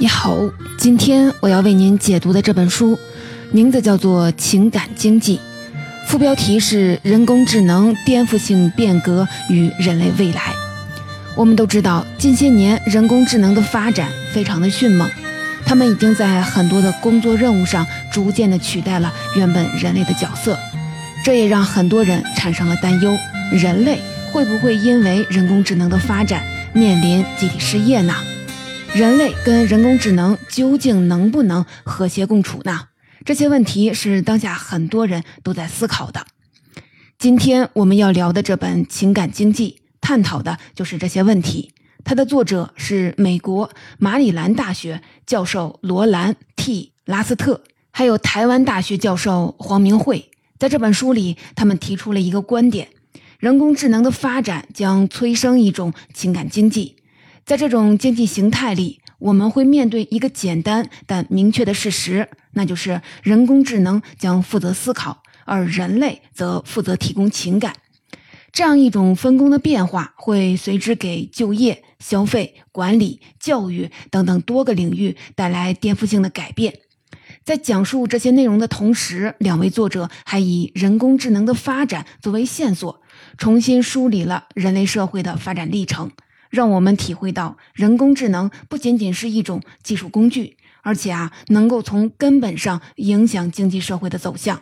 你好，今天我要为您解读的这本书，名字叫做《情感经济》，副标题是“人工智能颠覆性变革与人类未来”。我们都知道，近些年人工智能的发展非常的迅猛，他们已经在很多的工作任务上逐渐的取代了原本人类的角色，这也让很多人产生了担忧：人类会不会因为人工智能的发展面临集体失业呢？人类跟人工智能究竟能不能和谐共处呢？这些问题是当下很多人都在思考的。今天我们要聊的这本《情感经济》，探讨的就是这些问题。它的作者是美国马里兰大学教授罗兰 ·T· 拉斯特，还有台湾大学教授黄明慧。在这本书里，他们提出了一个观点：人工智能的发展将催生一种情感经济。在这种经济形态里，我们会面对一个简单但明确的事实，那就是人工智能将负责思考，而人类则负责提供情感。这样一种分工的变化，会随之给就业、消费、管理、教育等等多个领域带来颠覆性的改变。在讲述这些内容的同时，两位作者还以人工智能的发展作为线索，重新梳理了人类社会的发展历程。让我们体会到，人工智能不仅仅是一种技术工具，而且啊，能够从根本上影响经济社会的走向。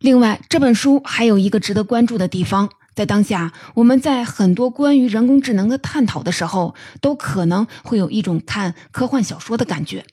另外，这本书还有一个值得关注的地方，在当下，我们在很多关于人工智能的探讨的时候，都可能会有一种看科幻小说的感觉，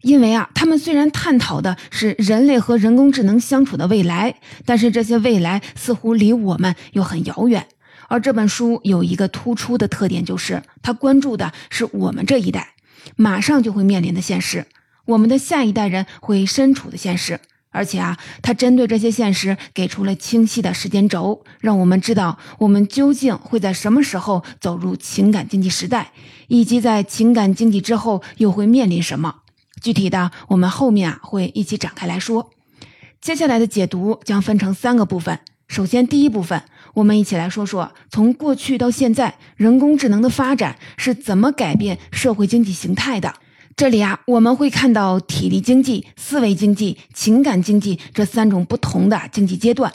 因为啊，他们虽然探讨的是人类和人工智能相处的未来，但是这些未来似乎离我们又很遥远。而这本书有一个突出的特点，就是它关注的是我们这一代马上就会面临的现实，我们的下一代人会身处的现实。而且啊，它针对这些现实给出了清晰的时间轴，让我们知道我们究竟会在什么时候走入情感经济时代，以及在情感经济之后又会面临什么。具体的，我们后面啊会一起展开来说。接下来的解读将分成三个部分。首先，第一部分，我们一起来说说从过去到现在，人工智能的发展是怎么改变社会经济形态的。这里啊，我们会看到体力经济、思维经济、情感经济这三种不同的经济阶段。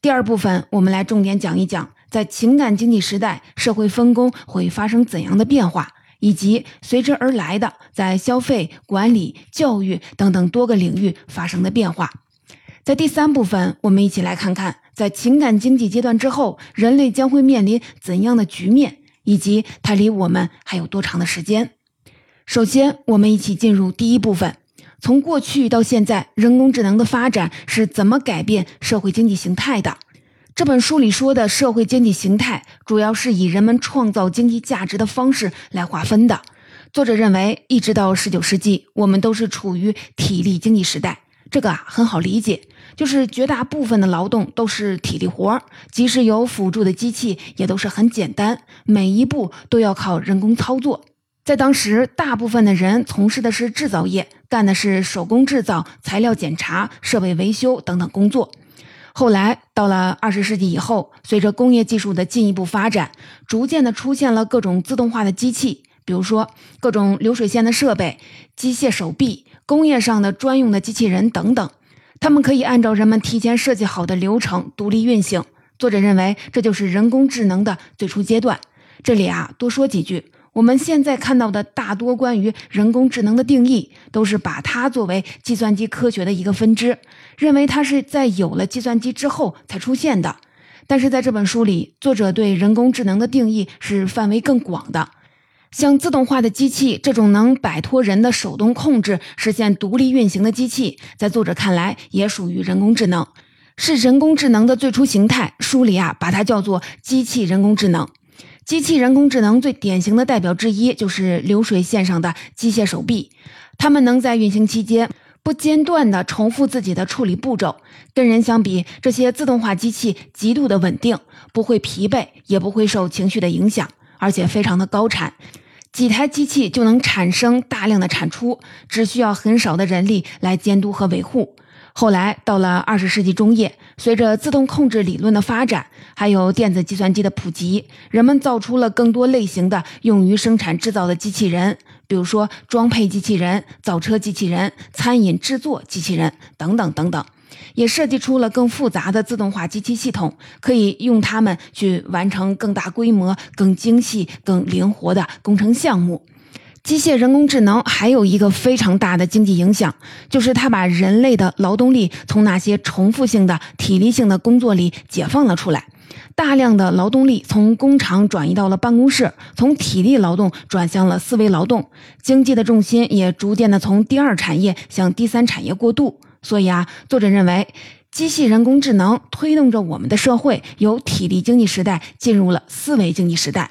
第二部分，我们来重点讲一讲，在情感经济时代，社会分工会发生怎样的变化，以及随之而来的在消费、管理、教育等等多个领域发生的变化。在第三部分，我们一起来看看。在情感经济阶段之后，人类将会面临怎样的局面，以及它离我们还有多长的时间？首先，我们一起进入第一部分：从过去到现在，人工智能的发展是怎么改变社会经济形态的？这本书里说的社会经济形态，主要是以人们创造经济价值的方式来划分的。作者认为，一直到十九世纪，我们都是处于体力经济时代。这个啊很好理解，就是绝大部分的劳动都是体力活，即使有辅助的机器，也都是很简单，每一步都要靠人工操作。在当时，大部分的人从事的是制造业，干的是手工制造、材料检查、设备维修等等工作。后来到了二十世纪以后，随着工业技术的进一步发展，逐渐的出现了各种自动化的机器，比如说各种流水线的设备、机械手臂。工业上的专用的机器人等等，他们可以按照人们提前设计好的流程独立运行。作者认为，这就是人工智能的最初阶段。这里啊，多说几句。我们现在看到的大多关于人工智能的定义，都是把它作为计算机科学的一个分支，认为它是在有了计算机之后才出现的。但是在这本书里，作者对人工智能的定义是范围更广的。像自动化的机器这种能摆脱人的手动控制、实现独立运行的机器，在作者看来也属于人工智能，是人工智能的最初形态。书里啊，把它叫做机器人工智能。机器人工智能最典型的代表之一就是流水线上的机械手臂，它们能在运行期间不间断地重复自己的处理步骤。跟人相比，这些自动化机器极度的稳定，不会疲惫，也不会受情绪的影响，而且非常的高产。几台机器就能产生大量的产出，只需要很少的人力来监督和维护。后来到了二十世纪中叶，随着自动控制理论的发展，还有电子计算机的普及，人们造出了更多类型的用于生产制造的机器人，比如说装配机器人、造车机器人、餐饮制作机器人等等等等，也设计出了更复杂的自动化机器系统，可以用它们去完成更大规模、更精细、更灵活的工程项目。机械人工智能还有一个非常大的经济影响，就是它把人类的劳动力从那些重复性的、体力性的工作里解放了出来。大量的劳动力从工厂转移到了办公室，从体力劳动转向了思维劳动，经济的重心也逐渐的从第二产业向第三产业过渡。所以啊，作者认为，机器人工智能推动着我们的社会由体力经济时代进入了思维经济时代。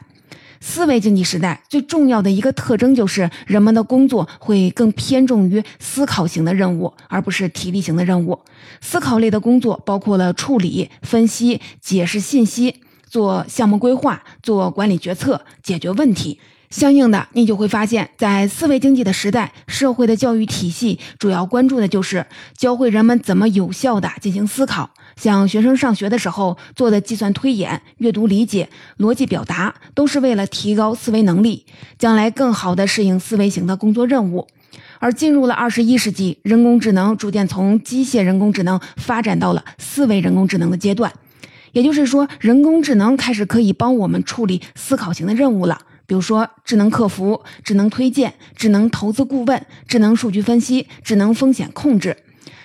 思维经济时代最重要的一个特征就是，人们的工作会更偏重于思考型的任务，而不是体力型的任务。思考类的工作包括了处理、分析、解释信息、做项目规划、做管理决策、解决问题。相应的，你就会发现，在思维经济的时代，社会的教育体系主要关注的就是教会人们怎么有效地进行思考。像学生上学的时候做的计算推演、阅读理解、逻辑表达，都是为了提高思维能力，将来更好地适应思维型的工作任务。而进入了二十一世纪，人工智能逐渐从机械人工智能发展到了思维人工智能的阶段，也就是说，人工智能开始可以帮我们处理思考型的任务了。比如说，智能客服、智能推荐、智能投资顾问、智能数据分析、智能风险控制，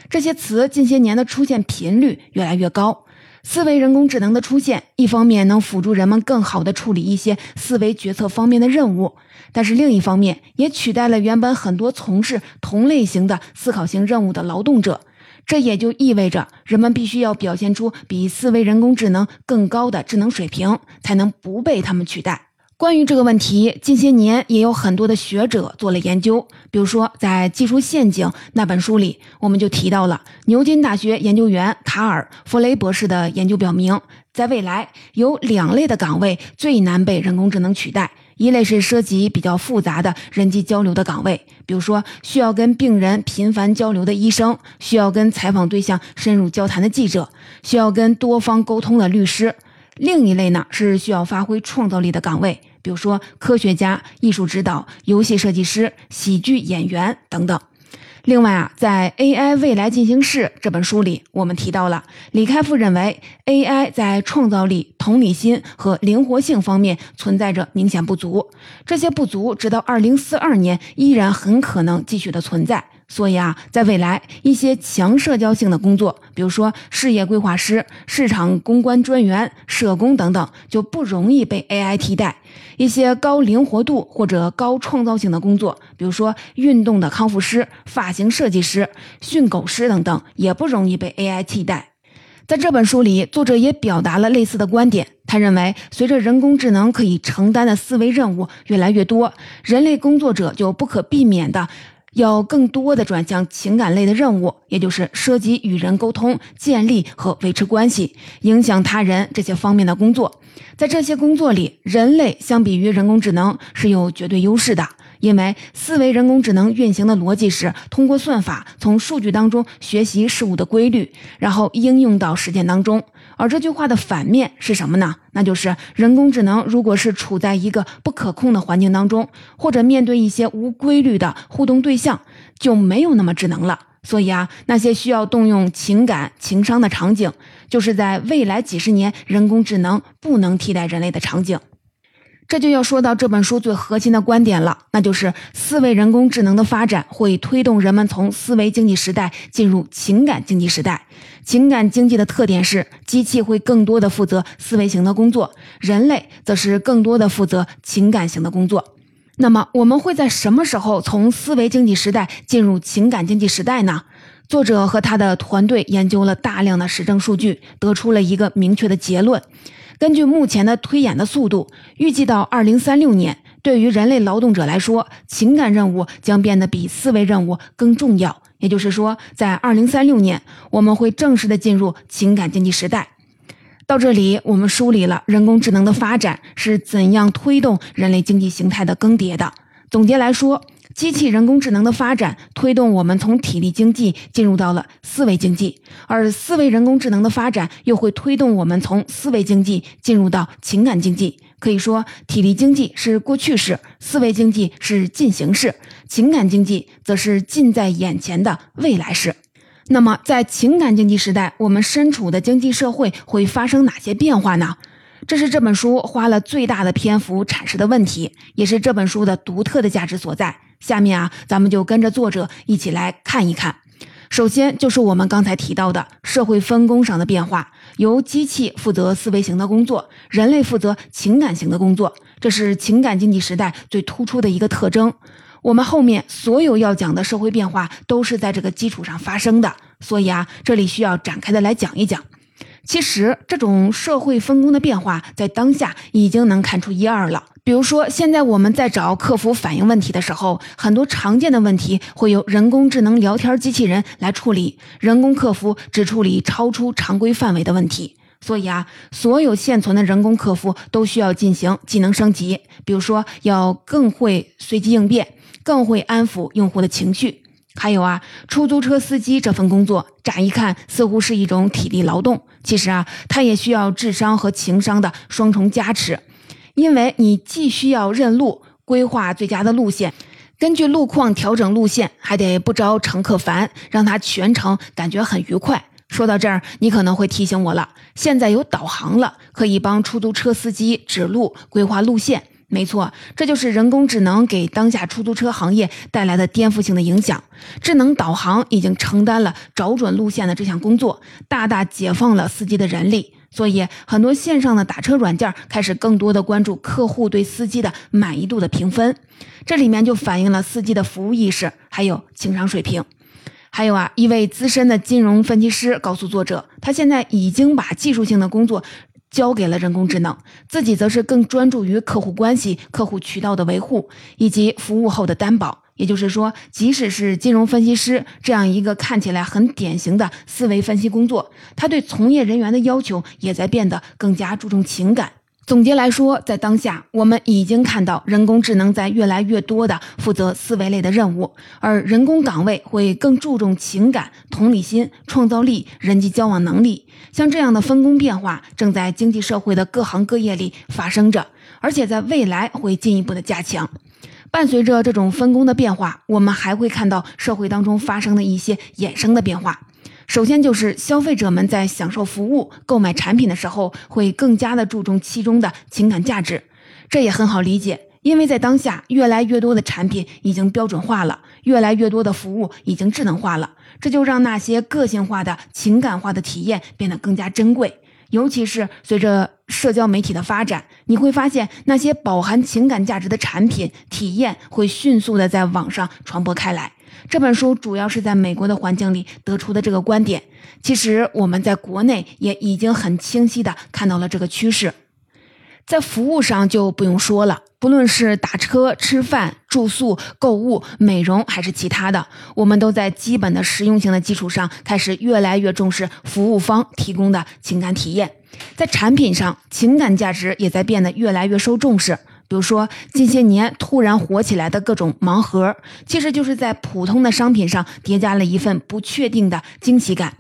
这些词近些年的出现频率越来越高。思维人工智能的出现，一方面能辅助人们更好地处理一些思维决策方面的任务，但是另一方面也取代了原本很多从事同类型的思考型任务的劳动者。这也就意味着，人们必须要表现出比思维人工智能更高的智能水平，才能不被他们取代。关于这个问题，近些年也有很多的学者做了研究。比如说，在《技术陷阱》那本书里，我们就提到了牛津大学研究员卡尔·弗雷博士的研究表明，在未来有两类的岗位最难被人工智能取代：一类是涉及比较复杂的人际交流的岗位，比如说需要跟病人频繁交流的医生，需要跟采访对象深入交谈的记者，需要跟多方沟通的律师。另一类呢是需要发挥创造力的岗位，比如说科学家、艺术指导、游戏设计师、喜剧演员等等。另外啊，在《AI 未来进行式》这本书里，我们提到了李开复认为 AI 在创造力、同理心和灵活性方面存在着明显不足，这些不足直到2042年依然很可能继续的存在。所以啊，在未来，一些强社交性的工作，比如说事业规划师、市场公关专员、社工等等，就不容易被 AI 替代；一些高灵活度或者高创造性的工作，比如说运动的康复师、发型设计师、训狗师等等，也不容易被 AI 替代。在这本书里，作者也表达了类似的观点。他认为，随着人工智能可以承担的思维任务越来越多，人类工作者就不可避免的。要更多的转向情感类的任务，也就是涉及与人沟通、建立和维持关系、影响他人这些方面的工作。在这些工作里，人类相比于人工智能是有绝对优势的。因为思维人工智能运行的逻辑是通过算法从数据当中学习事物的规律，然后应用到实践当中。而这句话的反面是什么呢？那就是人工智能如果是处在一个不可控的环境当中，或者面对一些无规律的互动对象，就没有那么智能了。所以啊，那些需要动用情感、情商的场景，就是在未来几十年人工智能不能替代人类的场景。这就要说到这本书最核心的观点了，那就是思维人工智能的发展会推动人们从思维经济时代进入情感经济时代。情感经济的特点是，机器会更多的负责思维型的工作，人类则是更多的负责情感型的工作。那么，我们会在什么时候从思维经济时代进入情感经济时代呢？作者和他的团队研究了大量的实证数据，得出了一个明确的结论。根据目前的推演的速度，预计到二零三六年，对于人类劳动者来说，情感任务将变得比思维任务更重要。也就是说，在二零三六年，我们会正式的进入情感经济时代。到这里，我们梳理了人工智能的发展是怎样推动人类经济形态的更迭的。总结来说。机器人工智能的发展推动我们从体力经济进入到了思维经济，而思维人工智能的发展又会推动我们从思维经济进入到情感经济。可以说，体力经济是过去式，思维经济是进行式，情感经济则是近在眼前的未来式。那么，在情感经济时代，我们身处的经济社会会发生哪些变化呢？这是这本书花了最大的篇幅阐释的问题，也是这本书的独特的价值所在。下面啊，咱们就跟着作者一起来看一看。首先就是我们刚才提到的社会分工上的变化，由机器负责思维型的工作，人类负责情感型的工作，这是情感经济时代最突出的一个特征。我们后面所有要讲的社会变化都是在这个基础上发生的，所以啊，这里需要展开的来讲一讲。其实，这种社会分工的变化在当下已经能看出一二了。比如说，现在我们在找客服反映问题的时候，很多常见的问题会由人工智能聊天机器人来处理，人工客服只处理超出常规范围的问题。所以啊，所有现存的人工客服都需要进行技能升级，比如说要更会随机应变，更会安抚用户的情绪。还有啊，出租车司机这份工作，乍一看似乎是一种体力劳动，其实啊，它也需要智商和情商的双重加持，因为你既需要认路、规划最佳的路线，根据路况调整路线，还得不招乘客烦，让他全程感觉很愉快。说到这儿，你可能会提醒我了，现在有导航了，可以帮出租车司机指路、规划路线。没错，这就是人工智能给当下出租车行业带来的颠覆性的影响。智能导航已经承担了找准路线的这项工作，大大解放了司机的人力。所以，很多线上的打车软件开始更多的关注客户对司机的满意度的评分，这里面就反映了司机的服务意识还有情商水平。还有啊，一位资深的金融分析师告诉作者，他现在已经把技术性的工作。交给了人工智能，自己则是更专注于客户关系、客户渠道的维护以及服务后的担保。也就是说，即使是金融分析师这样一个看起来很典型的思维分析工作，他对从业人员的要求也在变得更加注重情感。总结来说，在当下，我们已经看到人工智能在越来越多的负责思维类的任务，而人工岗位会更注重情感、同理心、创造力、人际交往能力。像这样的分工变化，正在经济社会的各行各业里发生着，而且在未来会进一步的加强。伴随着这种分工的变化，我们还会看到社会当中发生的一些衍生的变化。首先就是消费者们在享受服务、购买产品的时候，会更加的注重其中的情感价值。这也很好理解，因为在当下，越来越多的产品已经标准化了，越来越多的服务已经智能化了，这就让那些个性化的情感化的体验变得更加珍贵。尤其是随着社交媒体的发展，你会发现那些饱含情感价值的产品体验会迅速的在网上传播开来。这本书主要是在美国的环境里得出的这个观点，其实我们在国内也已经很清晰的看到了这个趋势。在服务上就不用说了，不论是打车、吃饭、住宿、购物、美容还是其他的，我们都在基本的实用性的基础上，开始越来越重视服务方提供的情感体验。在产品上，情感价值也在变得越来越受重视。比如说，近些年突然火起来的各种盲盒，其实就是在普通的商品上叠加了一份不确定的惊喜感。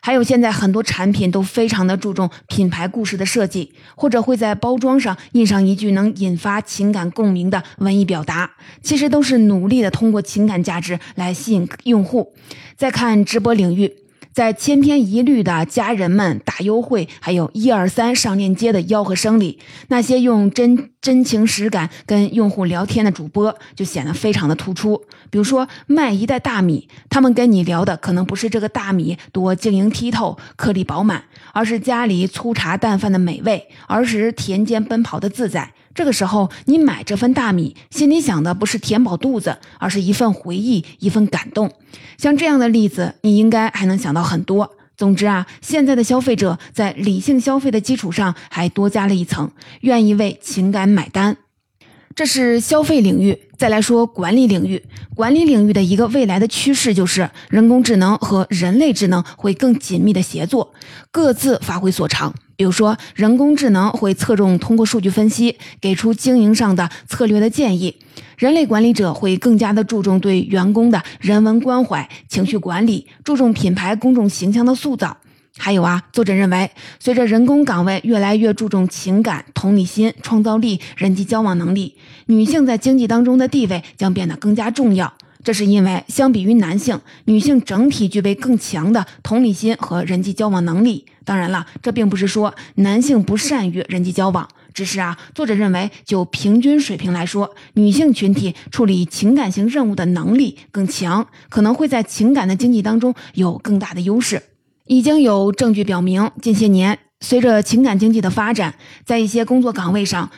还有现在很多产品都非常的注重品牌故事的设计，或者会在包装上印上一句能引发情感共鸣的文艺表达，其实都是努力的通过情感价值来吸引用户。再看直播领域。在千篇一律的家人们打优惠，还有一二三上链接的吆喝声里，那些用真真情实感跟用户聊天的主播就显得非常的突出。比如说卖一袋大米，他们跟你聊的可能不是这个大米多晶莹剔透、颗粒饱满，而是家里粗茶淡饭的美味，儿时田间奔跑的自在。这个时候，你买这份大米，心里想的不是填饱肚子，而是一份回忆，一份感动。像这样的例子，你应该还能想到很多。总之啊，现在的消费者在理性消费的基础上，还多加了一层，愿意为情感买单。这是消费领域，再来说管理领域。管理领域的一个未来的趋势就是，人工智能和人类智能会更紧密的协作，各自发挥所长。比如说，人工智能会侧重通过数据分析，给出经营上的策略的建议；人类管理者会更加的注重对员工的人文关怀、情绪管理，注重品牌公众形象的塑造。还有啊，作者认为，随着人工岗位越来越注重情感、同理心、创造力、人际交往能力，女性在经济当中的地位将变得更加重要。这是因为，相比于男性，女性整体具备更强的同理心和人际交往能力。当然了，这并不是说男性不善于人际交往，只是啊，作者认为，就平均水平来说，女性群体处理情感型任务的能力更强，可能会在情感的经济当中有更大的优势。已经有证据表明，近些年随着情感经济的发展，在一些工作岗位上，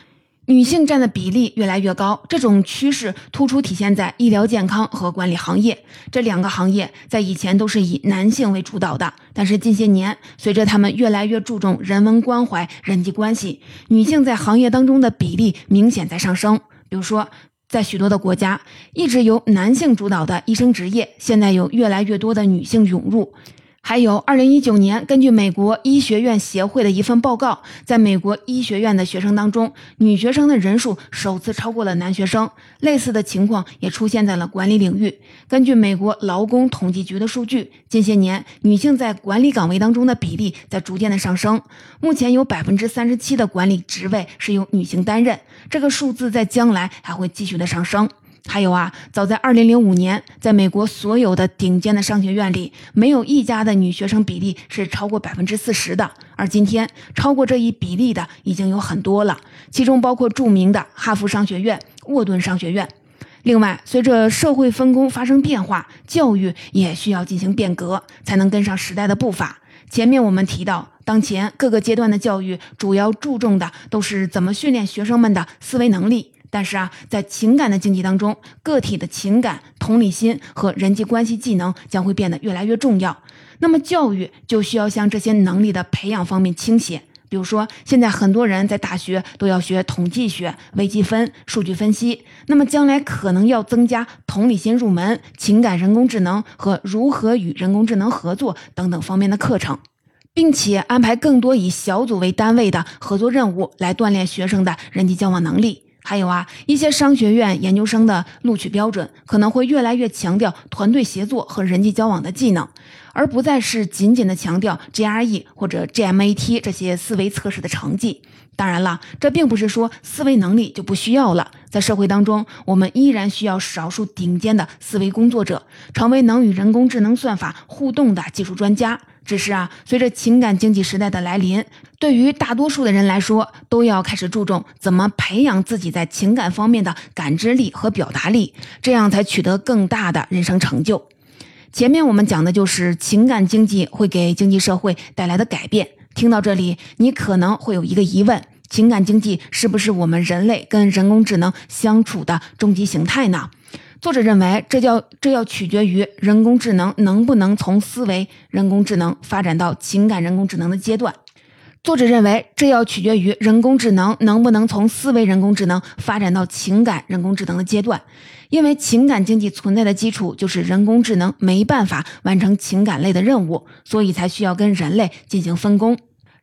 女性占的比例越来越高。这种趋势突出体现在医疗健康和管理行业这两个行业，在以前都是以男性为主导的，但是近些年随着他们越来越注重人文关怀、人际关系，女性在行业当中的比例明显在上升。比如说，在许多的国家，一直由男性主导的医生职业，现在有越来越多的女性涌入。还有，二零一九年，根据美国医学院协会的一份报告，在美国医学院的学生当中，女学生的人数首次超过了男学生。类似的情况也出现在了管理领域。根据美国劳工统计局的数据，近些年女性在管理岗位当中的比例在逐渐的上升。目前有百分之三十七的管理职位是由女性担任，这个数字在将来还会继续的上升。还有啊，早在二零零五年，在美国所有的顶尖的商学院里，没有一家的女学生比例是超过百分之四十的。而今天，超过这一比例的已经有很多了，其中包括著名的哈佛商学院、沃顿商学院。另外，随着社会分工发生变化，教育也需要进行变革，才能跟上时代的步伐。前面我们提到，当前各个阶段的教育主要注重的都是怎么训练学生们的思维能力。但是啊，在情感的经济当中，个体的情感、同理心和人际关系技能将会变得越来越重要。那么，教育就需要向这些能力的培养方面倾斜。比如说，现在很多人在大学都要学统计学、微积分、数据分析，那么将来可能要增加同理心入门、情感人工智能和如何与人工智能合作等等方面的课程，并且安排更多以小组为单位的合作任务，来锻炼学生的人际交往能力。还有啊，一些商学院研究生的录取标准可能会越来越强调团队协作和人际交往的技能，而不再是仅仅的强调 GRE 或者 GMAT 这些思维测试的成绩。当然了，这并不是说思维能力就不需要了。在社会当中，我们依然需要少数顶尖的思维工作者，成为能与人工智能算法互动的技术专家。只是啊，随着情感经济时代的来临，对于大多数的人来说，都要开始注重怎么培养自己在情感方面的感知力和表达力，这样才取得更大的人生成就。前面我们讲的就是情感经济会给经济社会带来的改变。听到这里，你可能会有一个疑问：情感经济是不是我们人类跟人工智能相处的终极形态呢？作者认为，这叫这要取决于人工智能能不能从思维人工智能发展到情感人工智能的阶段。作者认为，这要取决于人工智能能不能从思维人工智能发展到情感人工智能的阶段。因为情感经济存在的基础就是人工智能没办法完成情感类的任务，所以才需要跟人类进行分工。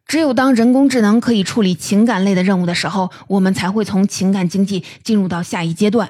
只有当人工智能可以处理情感类的任务的时候，我们才会从情感经济进入到下一阶段。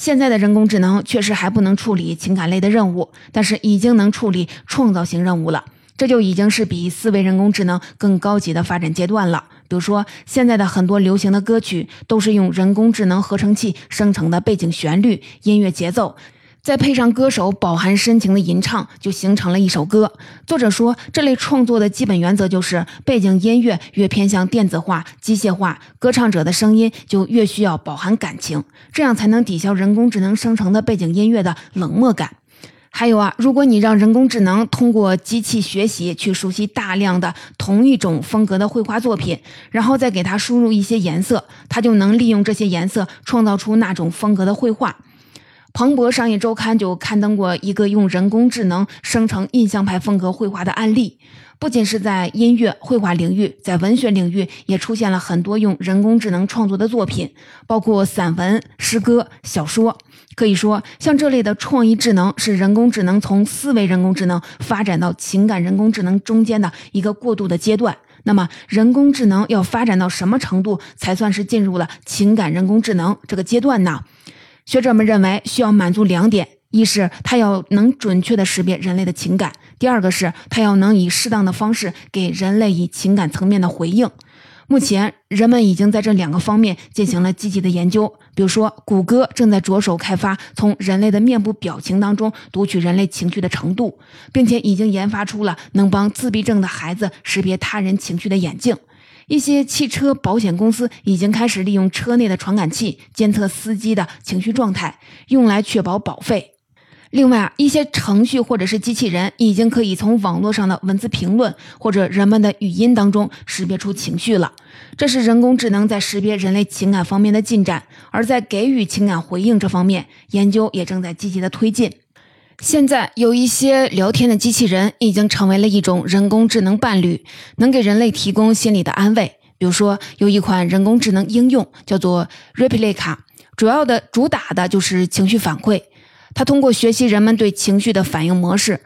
现在的人工智能确实还不能处理情感类的任务，但是已经能处理创造性任务了。这就已经是比思维人工智能更高级的发展阶段了。比如说，现在的很多流行的歌曲都是用人工智能合成器生成的背景旋律、音乐节奏，再配上歌手饱含深情的吟唱，就形成了一首歌。作者说，这类创作的基本原则就是，背景音乐越偏向电子化、机械化，歌唱者的声音就越需要饱含感情，这样才能抵消人工智能生成的背景音乐的冷漠感。还有啊，如果你让人工智能通过机器学习去熟悉大量的同一种风格的绘画作品，然后再给它输入一些颜色，它就能利用这些颜色创造出那种风格的绘画。彭博商业周刊就刊登过一个用人工智能生成印象派风格绘画的案例。不仅是在音乐绘画领域，在文学领域也出现了很多用人工智能创作的作品，包括散文、诗歌、小说。可以说，像这类的创意智能是人工智能从思维人工智能发展到情感人工智能中间的一个过渡的阶段。那么，人工智能要发展到什么程度才算是进入了情感人工智能这个阶段呢？学者们认为，需要满足两点：一是它要能准确地识别人类的情感，第二个是它要能以适当的方式给人类以情感层面的回应。目前，人们已经在这两个方面进行了积极的研究。比如说，谷歌正在着手开发从人类的面部表情当中读取人类情绪的程度，并且已经研发出了能帮自闭症的孩子识别他人情绪的眼镜。一些汽车保险公司已经开始利用车内的传感器监测司机的情绪状态，用来确保保费。另外啊，一些程序或者是机器人已经可以从网络上的文字评论或者人们的语音当中识别出情绪了。这是人工智能在识别人类情感方面的进展。而在给予情感回应这方面，研究也正在积极的推进。现在有一些聊天的机器人已经成为了一种人工智能伴侣，能给人类提供心理的安慰。比如说，有一款人工智能应用叫做 Replica，主要的主打的就是情绪反馈。它通过学习人们对情绪的反应模式，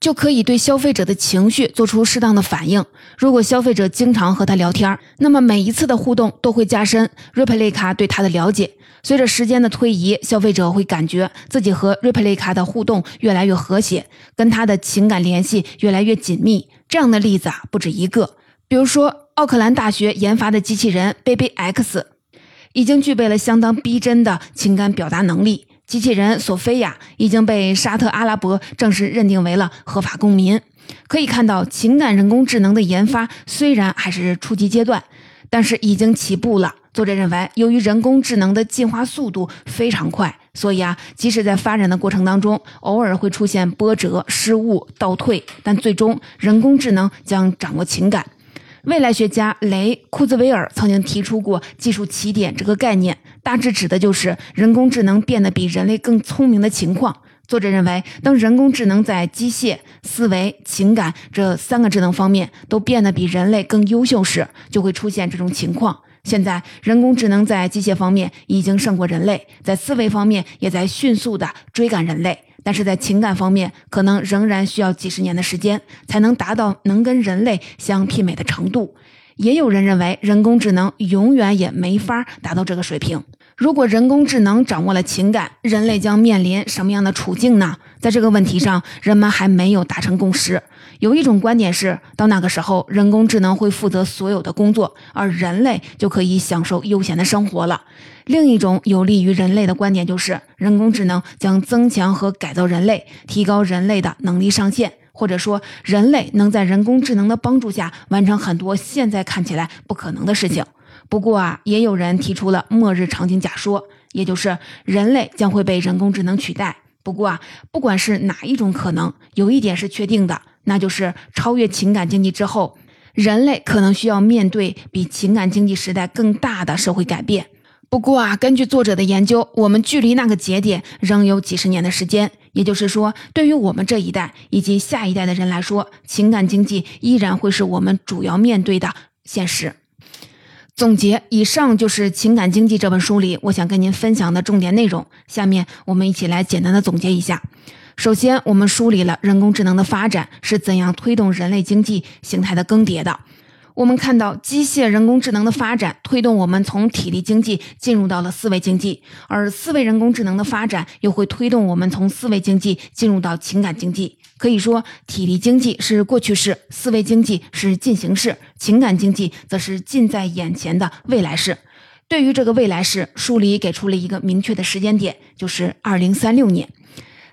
就可以对消费者的情绪做出适当的反应。如果消费者经常和他聊天，那么每一次的互动都会加深 Replica 对他的了解。随着时间的推移，消费者会感觉自己和 Replica 的互动越来越和谐，跟他的情感联系越来越紧密。这样的例子啊不止一个，比如说奥克兰大学研发的机器人 Baby X，已经具备了相当逼真的情感表达能力。机器人索菲亚已经被沙特阿拉伯正式认定为了合法公民。可以看到，情感人工智能的研发虽然还是初级阶段，但是已经起步了。作者认为，由于人工智能的进化速度非常快，所以啊，即使在发展的过程当中，偶尔会出现波折、失误、倒退，但最终人工智能将掌握情感。未来学家雷库兹韦尔曾经提出过“技术起点”这个概念，大致指的就是人工智能变得比人类更聪明的情况。作者认为，当人工智能在机械、思维、情感这三个智能方面都变得比人类更优秀时，就会出现这种情况。现在，人工智能在机械方面已经胜过人类，在思维方面也在迅速地追赶人类。但是在情感方面，可能仍然需要几十年的时间，才能达到能跟人类相媲美的程度。也有人认为，人工智能永远也没法达到这个水平。如果人工智能掌握了情感，人类将面临什么样的处境呢？在这个问题上，人们还没有达成共识。有一种观点是，到那个时候，人工智能会负责所有的工作，而人类就可以享受悠闲的生活了。另一种有利于人类的观点就是，人工智能将增强和改造人类，提高人类的能力上限，或者说，人类能在人工智能的帮助下完成很多现在看起来不可能的事情。不过啊，也有人提出了末日场景假说，也就是人类将会被人工智能取代。不过啊，不管是哪一种可能，有一点是确定的。那就是超越情感经济之后，人类可能需要面对比情感经济时代更大的社会改变。不过啊，根据作者的研究，我们距离那个节点仍有几十年的时间。也就是说，对于我们这一代以及下一代的人来说，情感经济依然会是我们主要面对的现实。总结，以上就是《情感经济》这本书里我想跟您分享的重点内容。下面我们一起来简单的总结一下。首先，我们梳理了人工智能的发展是怎样推动人类经济形态的更迭的。我们看到，机械人工智能的发展推动我们从体力经济进入到了思维经济，而思维人工智能的发展又会推动我们从思维经济进入到情感经济。可以说，体力经济是过去式，思维经济是进行式，情感经济则是近在眼前的未来式。对于这个未来式，书里给出了一个明确的时间点，就是二零三六年。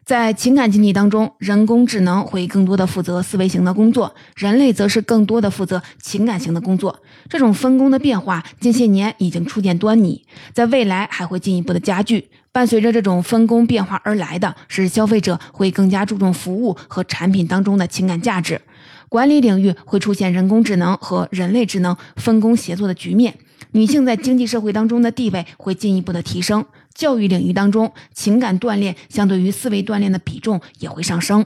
在情感经济当中，人工智能会更多的负责思维型的工作，人类则是更多的负责情感型的工作。这种分工的变化近些年已经初见端倪，在未来还会进一步的加剧。伴随着这种分工变化而来的是，消费者会更加注重服务和产品当中的情感价值，管理领域会出现人工智能和人类智能分工协作的局面，女性在经济社会当中的地位会进一步的提升。教育领域当中，情感锻炼相对于思维锻炼的比重也会上升。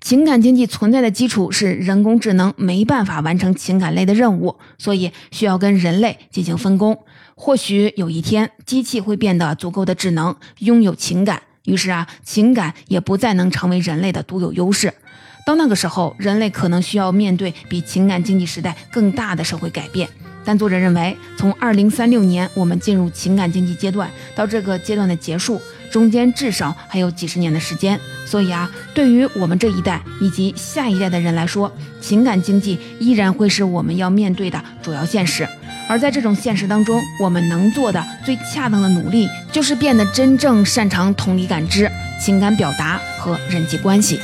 情感经济存在的基础是人工智能没办法完成情感类的任务，所以需要跟人类进行分工。或许有一天，机器会变得足够的智能，拥有情感，于是啊，情感也不再能成为人类的独有优势。到那个时候，人类可能需要面对比情感经济时代更大的社会改变。但作者认为，从二零三六年我们进入情感经济阶段到这个阶段的结束，中间至少还有几十年的时间。所以啊，对于我们这一代以及下一代的人来说，情感经济依然会是我们要面对的主要现实。而在这种现实当中，我们能做的最恰当的努力，就是变得真正擅长同理感知、情感表达和人际关系。